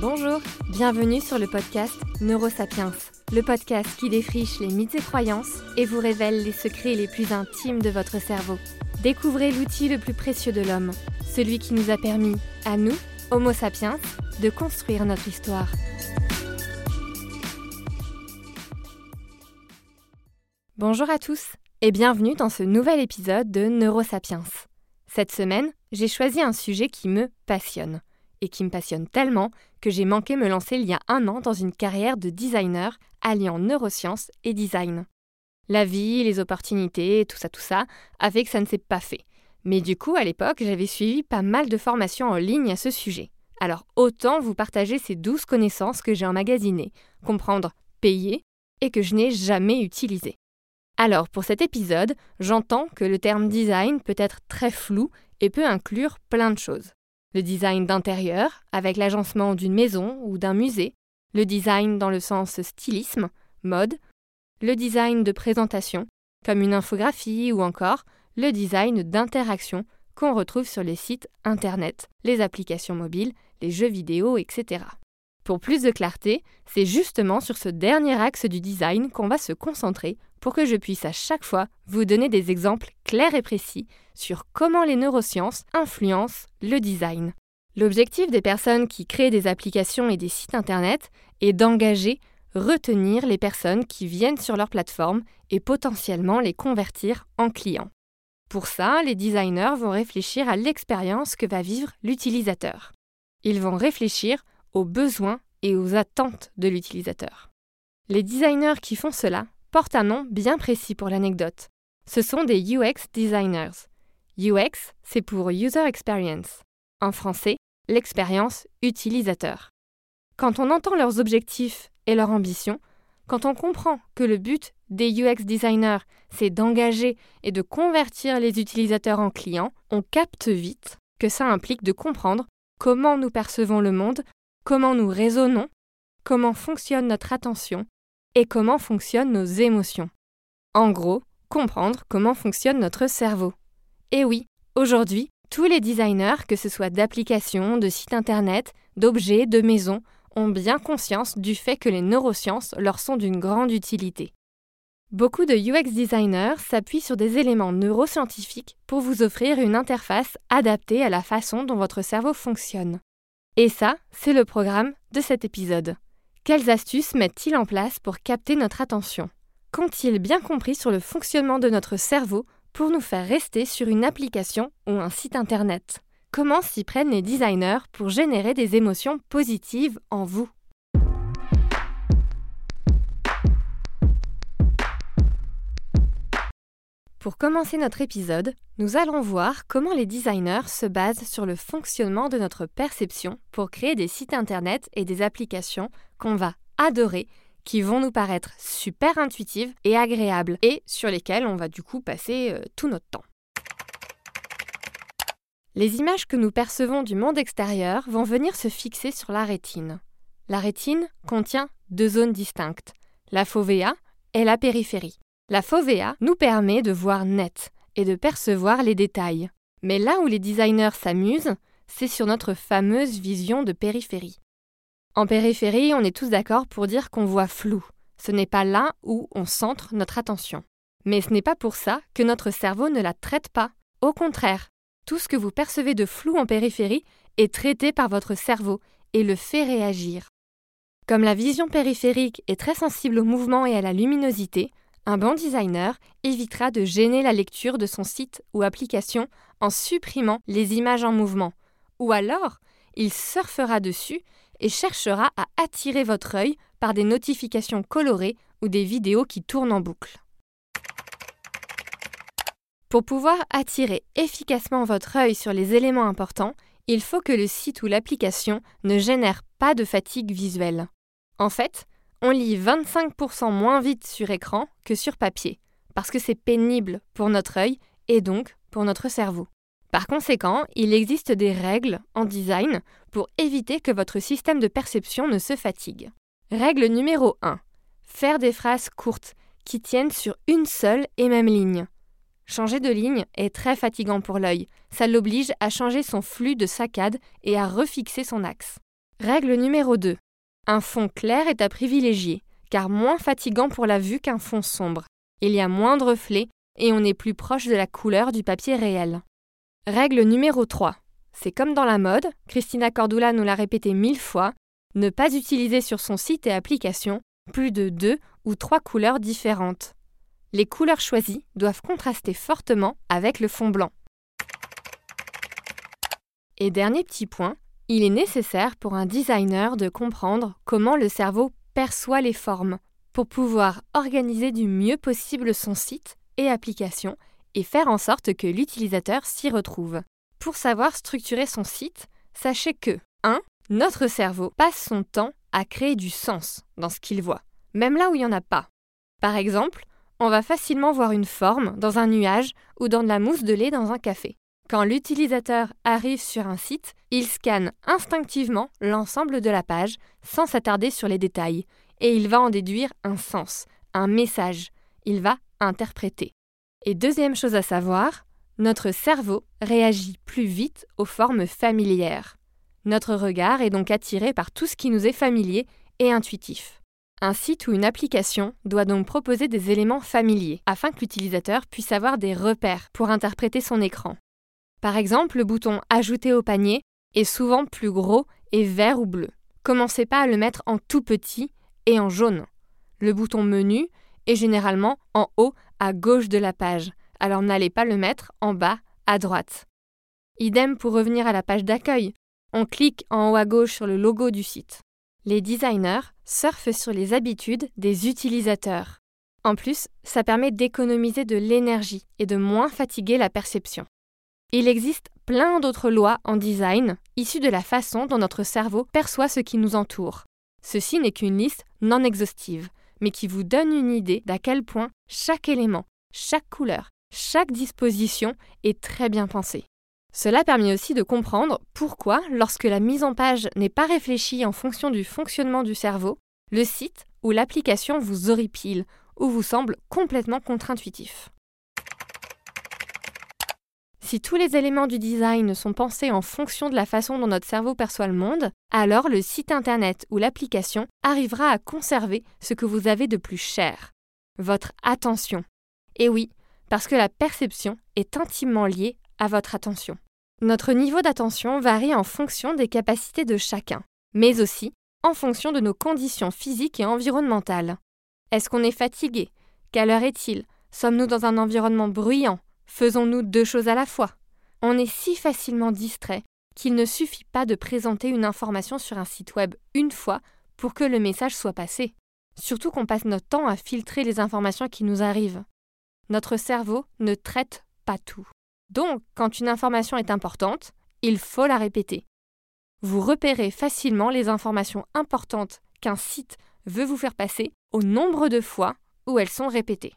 Bonjour, bienvenue sur le podcast Neurosapiens, le podcast qui défriche les mythes et croyances et vous révèle les secrets les plus intimes de votre cerveau. Découvrez l'outil le plus précieux de l'homme, celui qui nous a permis, à nous, Homo sapiens, de construire notre histoire. Bonjour à tous et bienvenue dans ce nouvel épisode de Neurosapiens. Cette semaine, j'ai choisi un sujet qui me passionne et qui me passionne tellement que j'ai manqué me lancer il y a un an dans une carrière de designer alliant neurosciences et design. La vie, les opportunités, tout ça, tout ça, a fait que ça ne s'est pas fait. Mais du coup, à l'époque, j'avais suivi pas mal de formations en ligne à ce sujet. Alors autant vous partager ces douze connaissances que j'ai emmagasinées, comprendre, payer, et que je n'ai jamais utilisées. Alors pour cet épisode, j'entends que le terme design peut être très flou et peut inclure plein de choses. Le design d'intérieur, avec l'agencement d'une maison ou d'un musée, le design dans le sens stylisme, mode, le design de présentation, comme une infographie ou encore le design d'interaction qu'on retrouve sur les sites Internet, les applications mobiles, les jeux vidéo, etc. Pour plus de clarté, c'est justement sur ce dernier axe du design qu'on va se concentrer pour que je puisse à chaque fois vous donner des exemples clairs et précis sur comment les neurosciences influencent le design. L'objectif des personnes qui créent des applications et des sites Internet est d'engager, retenir les personnes qui viennent sur leur plateforme et potentiellement les convertir en clients. Pour ça, les designers vont réfléchir à l'expérience que va vivre l'utilisateur. Ils vont réfléchir aux besoins et aux attentes de l'utilisateur. Les designers qui font cela portent un nom bien précis pour l'anecdote. Ce sont des UX designers. UX, c'est pour User Experience. En français, l'expérience utilisateur. Quand on entend leurs objectifs et leurs ambitions, quand on comprend que le but des UX designers, c'est d'engager et de convertir les utilisateurs en clients, on capte vite que ça implique de comprendre comment nous percevons le monde, comment nous raisonnons, comment fonctionne notre attention et comment fonctionnent nos émotions. En gros, comprendre comment fonctionne notre cerveau. Et oui, aujourd'hui, tous les designers, que ce soit d'applications, de sites internet, d'objets, de maisons, ont bien conscience du fait que les neurosciences leur sont d'une grande utilité. Beaucoup de UX designers s'appuient sur des éléments neuroscientifiques pour vous offrir une interface adaptée à la façon dont votre cerveau fonctionne. Et ça, c'est le programme de cet épisode. Quelles astuces mettent-ils en place pour capter notre attention? Qu'ont-ils bien compris sur le fonctionnement de notre cerveau pour nous faire rester sur une application ou un site internet? Comment s'y prennent les designers pour générer des émotions positives en vous? Pour commencer notre épisode, nous allons voir comment les designers se basent sur le fonctionnement de notre perception pour créer des sites internet et des applications qu'on va adorer, qui vont nous paraître super intuitives et agréables et sur lesquelles on va du coup passer euh, tout notre temps. Les images que nous percevons du monde extérieur vont venir se fixer sur la rétine. La rétine contient deux zones distinctes, la fovea et la périphérie. La fovea nous permet de voir net et de percevoir les détails. Mais là où les designers s'amusent, c'est sur notre fameuse vision de périphérie. En périphérie, on est tous d'accord pour dire qu'on voit flou. Ce n'est pas là où on centre notre attention. Mais ce n'est pas pour ça que notre cerveau ne la traite pas. Au contraire, tout ce que vous percevez de flou en périphérie est traité par votre cerveau et le fait réagir. Comme la vision périphérique est très sensible au mouvement et à la luminosité, un bon designer évitera de gêner la lecture de son site ou application en supprimant les images en mouvement, ou alors il surfera dessus et cherchera à attirer votre œil par des notifications colorées ou des vidéos qui tournent en boucle. Pour pouvoir attirer efficacement votre œil sur les éléments importants, il faut que le site ou l'application ne génère pas de fatigue visuelle. En fait, on lit 25% moins vite sur écran que sur papier, parce que c'est pénible pour notre œil et donc pour notre cerveau. Par conséquent, il existe des règles en design pour éviter que votre système de perception ne se fatigue. Règle numéro 1. Faire des phrases courtes qui tiennent sur une seule et même ligne. Changer de ligne est très fatigant pour l'œil, ça l'oblige à changer son flux de saccade et à refixer son axe. Règle numéro 2. Un fond clair est à privilégier, car moins fatigant pour la vue qu'un fond sombre. Il y a moins de reflets et on est plus proche de la couleur du papier réel. Règle numéro 3. C'est comme dans la mode, Christina Cordula nous l'a répété mille fois, ne pas utiliser sur son site et application plus de deux ou trois couleurs différentes. Les couleurs choisies doivent contraster fortement avec le fond blanc. Et dernier petit point, il est nécessaire pour un designer de comprendre comment le cerveau perçoit les formes pour pouvoir organiser du mieux possible son site et application et faire en sorte que l'utilisateur s'y retrouve. Pour savoir structurer son site, sachez que 1. Notre cerveau passe son temps à créer du sens dans ce qu'il voit, même là où il n'y en a pas. Par exemple, on va facilement voir une forme dans un nuage ou dans de la mousse de lait dans un café. Quand l'utilisateur arrive sur un site, il scanne instinctivement l'ensemble de la page sans s'attarder sur les détails, et il va en déduire un sens, un message. Il va interpréter. Et deuxième chose à savoir, notre cerveau réagit plus vite aux formes familières. Notre regard est donc attiré par tout ce qui nous est familier et intuitif. Un site ou une application doit donc proposer des éléments familiers afin que l'utilisateur puisse avoir des repères pour interpréter son écran. Par exemple, le bouton Ajouter au panier est souvent plus gros et vert ou bleu. Commencez pas à le mettre en tout petit et en jaune. Le bouton Menu est généralement en haut à gauche de la page, alors n'allez pas le mettre en bas à droite. Idem pour revenir à la page d'accueil. On clique en haut à gauche sur le logo du site. Les designers surfent sur les habitudes des utilisateurs. En plus, ça permet d'économiser de l'énergie et de moins fatiguer la perception. Il existe plein d'autres lois en design issues de la façon dont notre cerveau perçoit ce qui nous entoure. Ceci n'est qu'une liste non exhaustive, mais qui vous donne une idée d'à quel point chaque élément, chaque couleur, chaque disposition est très bien pensée. Cela permet aussi de comprendre pourquoi, lorsque la mise en page n'est pas réfléchie en fonction du fonctionnement du cerveau, le site ou l'application vous horripile ou vous semble complètement contre-intuitif. Si tous les éléments du design sont pensés en fonction de la façon dont notre cerveau perçoit le monde, alors le site Internet ou l'application arrivera à conserver ce que vous avez de plus cher, votre attention. Et oui, parce que la perception est intimement liée à votre attention. Notre niveau d'attention varie en fonction des capacités de chacun, mais aussi en fonction de nos conditions physiques et environnementales. Est-ce qu'on est fatigué? Quelle heure est-il? Sommes-nous dans un environnement bruyant? Faisons-nous deux choses à la fois On est si facilement distrait qu'il ne suffit pas de présenter une information sur un site web une fois pour que le message soit passé. Surtout qu'on passe notre temps à filtrer les informations qui nous arrivent. Notre cerveau ne traite pas tout. Donc, quand une information est importante, il faut la répéter. Vous repérez facilement les informations importantes qu'un site veut vous faire passer au nombre de fois où elles sont répétées.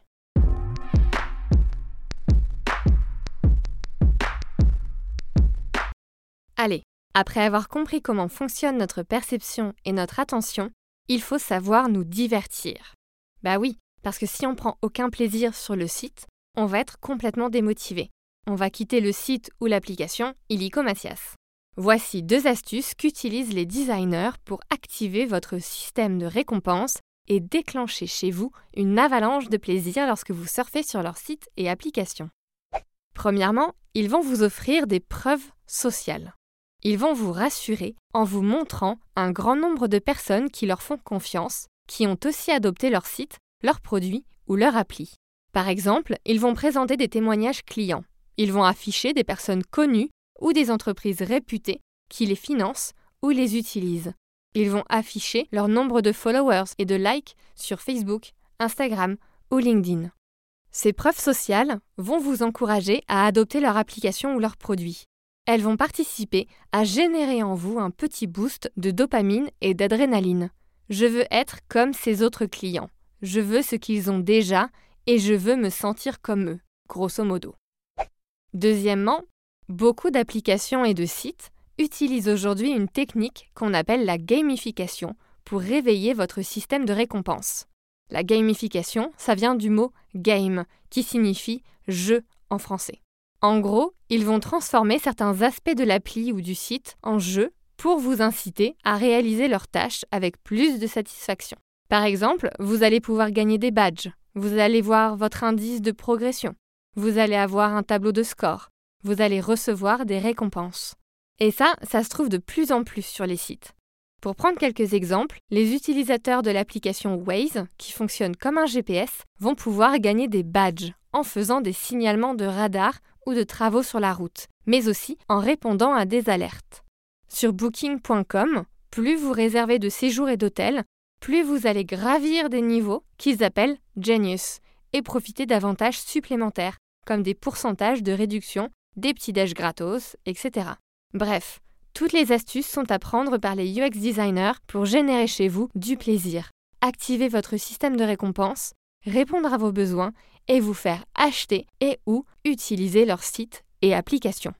Allez, après avoir compris comment fonctionne notre perception et notre attention, il faut savoir nous divertir. Bah oui, parce que si on prend aucun plaisir sur le site, on va être complètement démotivé. On va quitter le site ou l'application illico Mathias. Voici deux astuces qu'utilisent les designers pour activer votre système de récompense et déclencher chez vous une avalanche de plaisir lorsque vous surfez sur leur site et application. Premièrement, ils vont vous offrir des preuves sociales. Ils vont vous rassurer en vous montrant un grand nombre de personnes qui leur font confiance, qui ont aussi adopté leur site, leurs produits ou leur appli. Par exemple, ils vont présenter des témoignages clients. Ils vont afficher des personnes connues ou des entreprises réputées qui les financent ou les utilisent. Ils vont afficher leur nombre de followers et de likes sur Facebook, Instagram ou LinkedIn. Ces preuves sociales vont vous encourager à adopter leur application ou leur produit. Elles vont participer à générer en vous un petit boost de dopamine et d'adrénaline. Je veux être comme ces autres clients. Je veux ce qu'ils ont déjà et je veux me sentir comme eux, grosso modo. Deuxièmement, beaucoup d'applications et de sites utilisent aujourd'hui une technique qu'on appelle la gamification pour réveiller votre système de récompense. La gamification, ça vient du mot game, qui signifie jeu en français. En gros, ils vont transformer certains aspects de l'appli ou du site en jeu pour vous inciter à réaliser leurs tâches avec plus de satisfaction. Par exemple, vous allez pouvoir gagner des badges, vous allez voir votre indice de progression, vous allez avoir un tableau de score, vous allez recevoir des récompenses. Et ça, ça se trouve de plus en plus sur les sites. Pour prendre quelques exemples, les utilisateurs de l'application Waze, qui fonctionne comme un GPS, vont pouvoir gagner des badges en faisant des signalements de radar ou de travaux sur la route, mais aussi en répondant à des alertes. Sur booking.com, plus vous réservez de séjours et d'hôtels, plus vous allez gravir des niveaux qu'ils appellent Genius et profiter d'avantages supplémentaires, comme des pourcentages de réduction, des petits déj gratos, etc. Bref, toutes les astuces sont à prendre par les UX designers pour générer chez vous du plaisir, activer votre système de récompense, répondre à vos besoins et vous faire acheter et ou utiliser leurs sites et applications.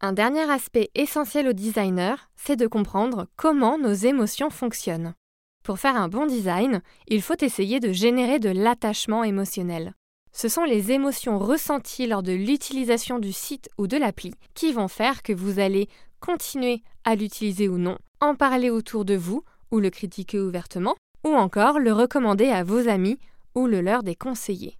Un dernier aspect essentiel au designer, c'est de comprendre comment nos émotions fonctionnent. Pour faire un bon design, il faut essayer de générer de l'attachement émotionnel. Ce sont les émotions ressenties lors de l'utilisation du site ou de l'appli qui vont faire que vous allez continuer à l'utiliser ou non, en parler autour de vous ou le critiquer ouvertement, ou encore le recommander à vos amis ou le leur déconseiller.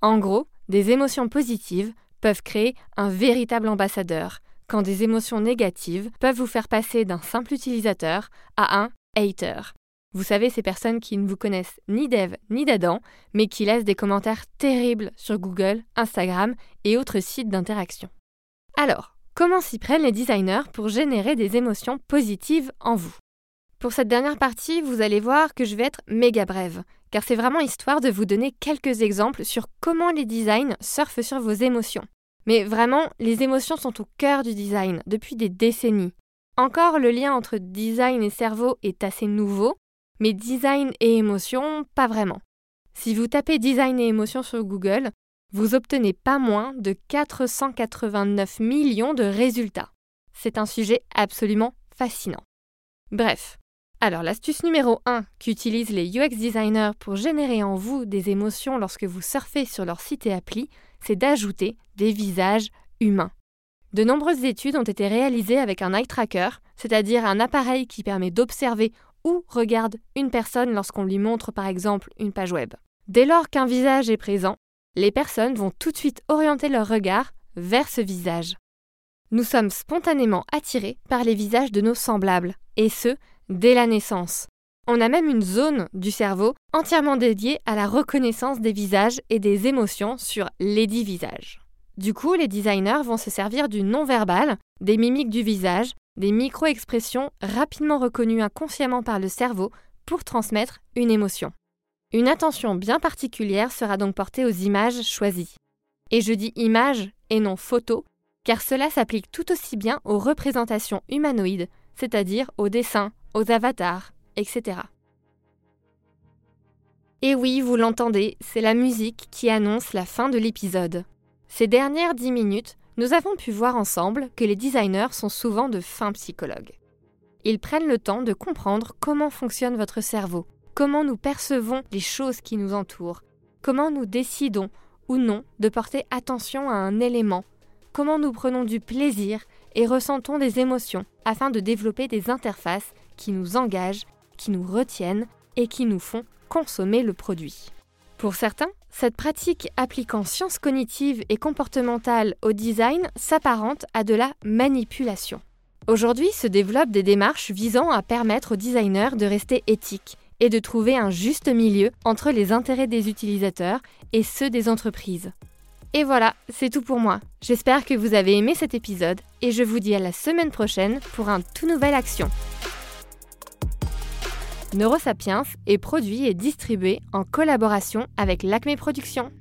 En gros, des émotions positives peuvent créer un véritable ambassadeur, quand des émotions négatives peuvent vous faire passer d'un simple utilisateur à un hater, vous savez, ces personnes qui ne vous connaissent ni d'Ève ni d'Adam, mais qui laissent des commentaires terribles sur Google, Instagram et autres sites d'interaction. Alors, comment s'y prennent les designers pour générer des émotions positives en vous? Pour cette dernière partie, vous allez voir que je vais être méga brève, car c'est vraiment histoire de vous donner quelques exemples sur comment les designs surfent sur vos émotions. Mais vraiment, les émotions sont au cœur du design depuis des décennies. Encore, le lien entre design et cerveau est assez nouveau, mais design et émotion, pas vraiment. Si vous tapez design et émotion sur Google, vous obtenez pas moins de 489 millions de résultats. C'est un sujet absolument fascinant. Bref, alors l'astuce numéro 1 qu'utilisent les UX designers pour générer en vous des émotions lorsque vous surfez sur leur site et appli, c'est d'ajouter des visages humains. De nombreuses études ont été réalisées avec un eye tracker, c'est-à-dire un appareil qui permet d'observer où regarde une personne lorsqu'on lui montre par exemple une page web. Dès lors qu'un visage est présent, les personnes vont tout de suite orienter leur regard vers ce visage. Nous sommes spontanément attirés par les visages de nos semblables, et ce, dès la naissance. On a même une zone du cerveau entièrement dédiée à la reconnaissance des visages et des émotions sur les dix visages. Du coup, les designers vont se servir du non-verbal, des mimiques du visage, des micro-expressions rapidement reconnues inconsciemment par le cerveau pour transmettre une émotion. Une attention bien particulière sera donc portée aux images choisies. Et je dis images et non photos, car cela s'applique tout aussi bien aux représentations humanoïdes, c'est-à-dire aux dessins, aux avatars, etc. Et oui, vous l'entendez, c'est la musique qui annonce la fin de l'épisode. Ces dernières dix minutes nous avons pu voir ensemble que les designers sont souvent de fins psychologues. Ils prennent le temps de comprendre comment fonctionne votre cerveau, comment nous percevons les choses qui nous entourent, comment nous décidons ou non de porter attention à un élément, comment nous prenons du plaisir et ressentons des émotions afin de développer des interfaces qui nous engagent, qui nous retiennent et qui nous font consommer le produit? Pour certains, cette pratique appliquant sciences cognitives et comportementales au design s'apparente à de la manipulation. Aujourd'hui se développent des démarches visant à permettre aux designers de rester éthiques et de trouver un juste milieu entre les intérêts des utilisateurs et ceux des entreprises. Et voilà, c'est tout pour moi. J'espère que vous avez aimé cet épisode et je vous dis à la semaine prochaine pour un tout nouvel action. Neurosapiens est produit et distribué en collaboration avec l'Acme Productions.